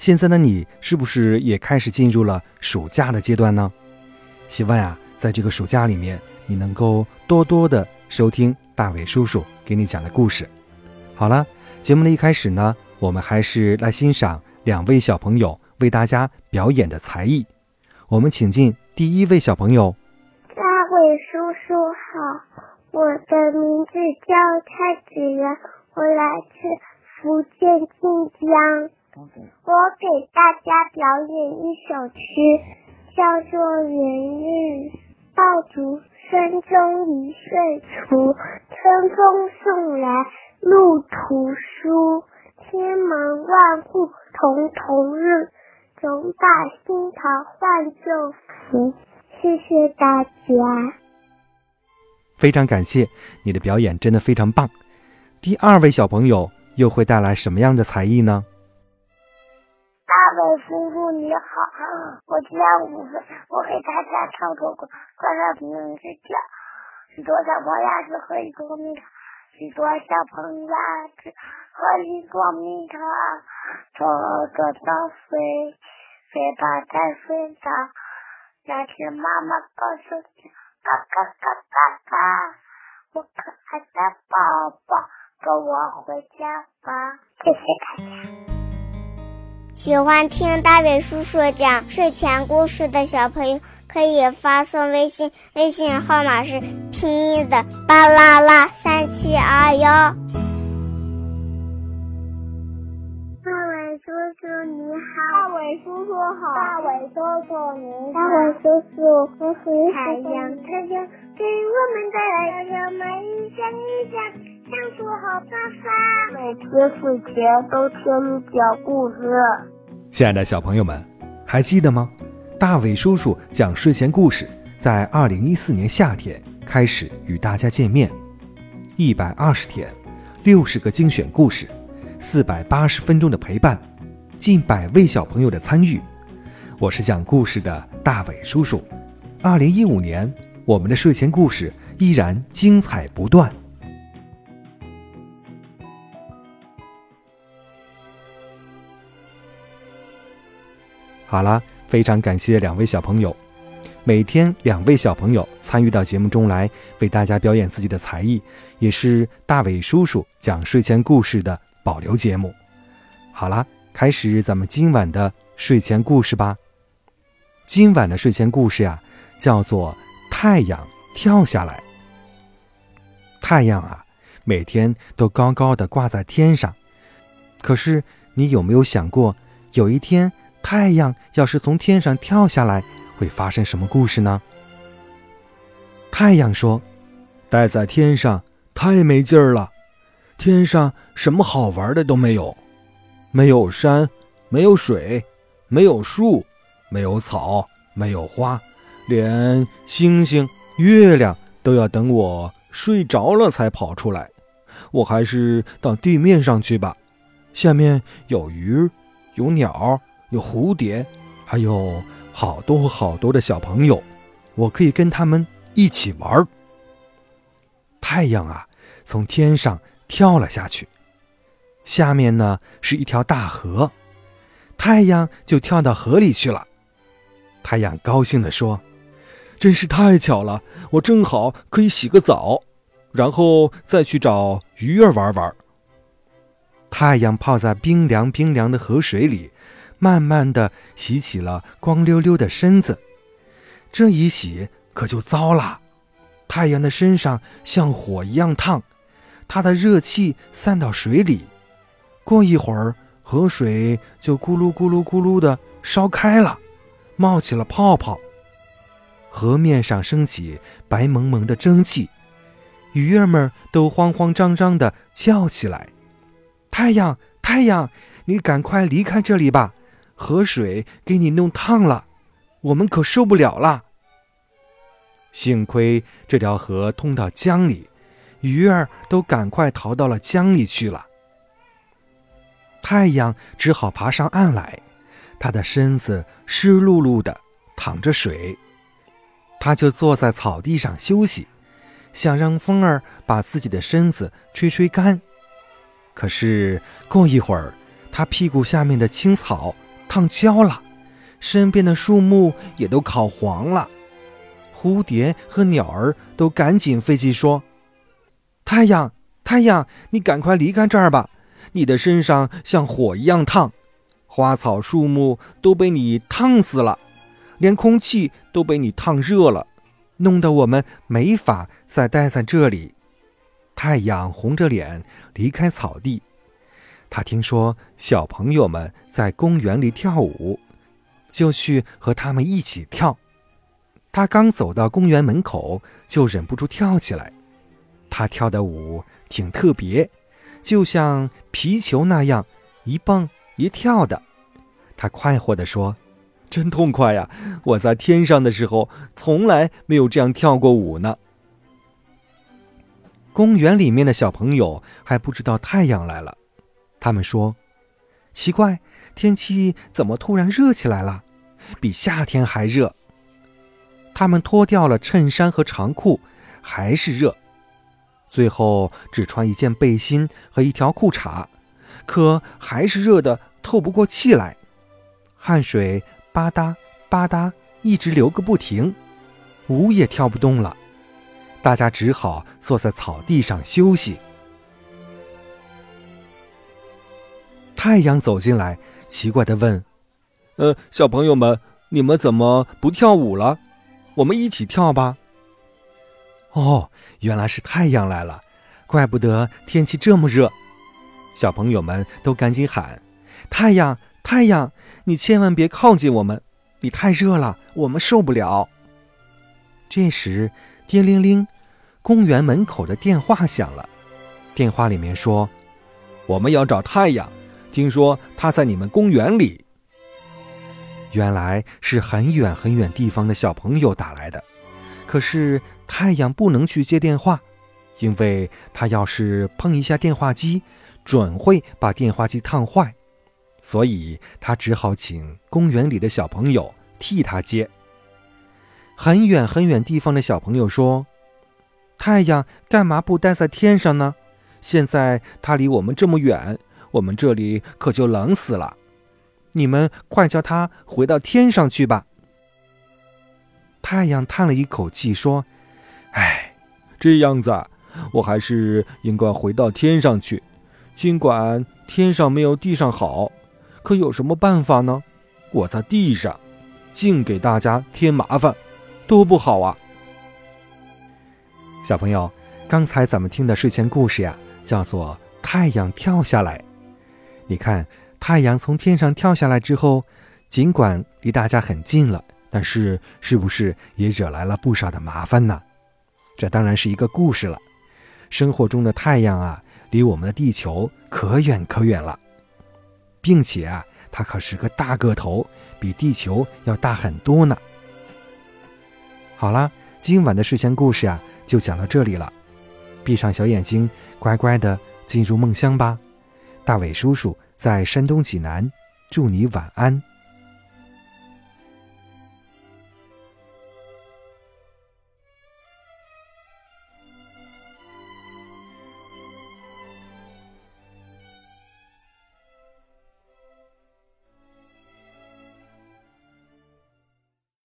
现在的你是不是也开始进入了暑假的阶段呢？希望呀，在这个暑假里面，你能够多多的收听大伟叔叔给你讲的故事。好了，节目的一开始呢，我们还是来欣赏两位小朋友为大家表演的才艺。我们请进第一位小朋友。大伟叔叔好。我的名字叫蔡子然，我来自福建晋江。我给大家表演一首诗，叫做《元日爆竹声中一岁除，春风送来路途书。千门万户曈曈日，总把新桃换旧符。谢谢大家。非常感谢你的表演，真的非常棒。第二位小朋友又会带来什么样的才艺呢？伟叔叔你好，我今年五岁，我给大家唱首歌，歌的名字叫《许多小朋友是和一个蜜糖》，许多小朋友是和一个蜜糖，走着走飞，飞吧在水上，要听妈妈告诉你。嘎嘎嘎嘎嘎！我可爱的宝宝，跟我回家吧！谢谢大家。喜欢听大伟叔叔讲睡前故事的小朋友，可以发送微信，微信号码是拼音的巴啦啦三七二幺。大伟叔叔你好，大伟叔叔好，大伟叔叔你好，大伟叔叔，我是太阳，太阳给我们带来阳光，一想一想，想出好办法。每天睡前都听你讲故事。亲爱的小朋友们，还记得吗？大伟叔叔讲睡前故事，在二零一四年夏天开始与大家见面，一百二十天，六十个精选故事，四百八十分钟的陪伴。近百位小朋友的参与，我是讲故事的大伟叔叔。二零一五年，我们的睡前故事依然精彩不断。好了，非常感谢两位小朋友，每天两位小朋友参与到节目中来，为大家表演自己的才艺，也是大伟叔叔讲睡前故事的保留节目。好了。开始咱们今晚的睡前故事吧。今晚的睡前故事呀，叫做《太阳跳下来》。太阳啊，每天都高高的挂在天上。可是，你有没有想过，有一天太阳要是从天上跳下来，会发生什么故事呢？太阳说：“待在天上太没劲儿了，天上什么好玩的都没有。”没有山，没有水，没有树，没有草，没有花，连星星、月亮都要等我睡着了才跑出来。我还是到地面上去吧，下面有鱼，有鸟，有蝴蝶，还有好多好多的小朋友，我可以跟他们一起玩。太阳啊，从天上跳了下去。下面呢是一条大河，太阳就跳到河里去了。太阳高兴地说：“真是太巧了，我正好可以洗个澡，然后再去找鱼儿玩玩。”太阳泡在冰凉冰凉的河水里，慢慢的洗起了光溜溜的身子。这一洗可就糟了，太阳的身上像火一样烫，它的热气散到水里。过一会儿，河水就咕噜咕噜咕噜的烧开了，冒起了泡泡。河面上升起白蒙蒙的蒸汽，鱼儿们都慌慌张张的叫起来：“太阳，太阳，你赶快离开这里吧，河水给你弄烫了，我们可受不了了。”幸亏这条河通到江里，鱼儿都赶快逃到了江里去了。太阳只好爬上岸来，他的身子湿漉漉的，淌着水。他就坐在草地上休息，想让风儿把自己的身子吹吹干。可是过一会儿，他屁股下面的青草烫焦了，身边的树木也都烤黄了。蝴蝶和鸟儿都赶紧飞起说：“太阳，太阳，你赶快离开这儿吧！你的身上像火一样烫，花草树木都被你烫死了，连空气都被你烫热了，弄得我们没法再待在这里。”太阳红着脸离开草地。他听说小朋友们在公园里跳舞，就去和他们一起跳。他刚走到公园门口，就忍不住跳起来。他跳的舞挺特别，就像皮球那样一蹦一跳的。他快活地说：“真痛快呀！我在天上的时候，从来没有这样跳过舞呢。”公园里面的小朋友还不知道太阳来了，他们说：“奇怪，天气怎么突然热起来了？比夏天还热。”他们脱掉了衬衫和长裤，还是热。最后只穿一件背心和一条裤衩，可还是热得透不过气来，汗水吧嗒吧嗒一直流个不停，舞也跳不动了。大家只好坐在草地上休息。太阳走进来，奇怪地问：“呃，小朋友们，你们怎么不跳舞了？”我们一起跳吧。哦，原来是太阳来了，怪不得天气这么热。小朋友们都赶紧喊：“太阳，太阳，你千万别靠近我们，你太热了，我们受不了。”这时，叮铃铃，公园门口的电话响了。电话里面说：“我们要找太阳，听说他在你们公园里。”原来是很远很远地方的小朋友打来的，可是太阳不能去接电话，因为他要是碰一下电话机，准会把电话机烫坏，所以他只好请公园里的小朋友替他接。很远很远地方的小朋友说：“太阳干嘛不待在天上呢？现在它离我们这么远，我们这里可就冷死了。”你们快叫他回到天上去吧。太阳叹了一口气说：“哎，这样子，我还是应该回到天上去。尽管天上没有地上好，可有什么办法呢？我在地上，净给大家添麻烦，多不好啊！”小朋友，刚才咱们听的睡前故事呀，叫做《太阳跳下来》。你看。太阳从天上跳下来之后，尽管离大家很近了，但是是不是也惹来了不少的麻烦呢？这当然是一个故事了。生活中的太阳啊，离我们的地球可远可远了，并且啊，它可是个大个头，比地球要大很多呢。好啦，今晚的睡前故事啊，就讲到这里了。闭上小眼睛，乖乖的进入梦乡吧。大伟叔叔。在山东济南，祝你晚安。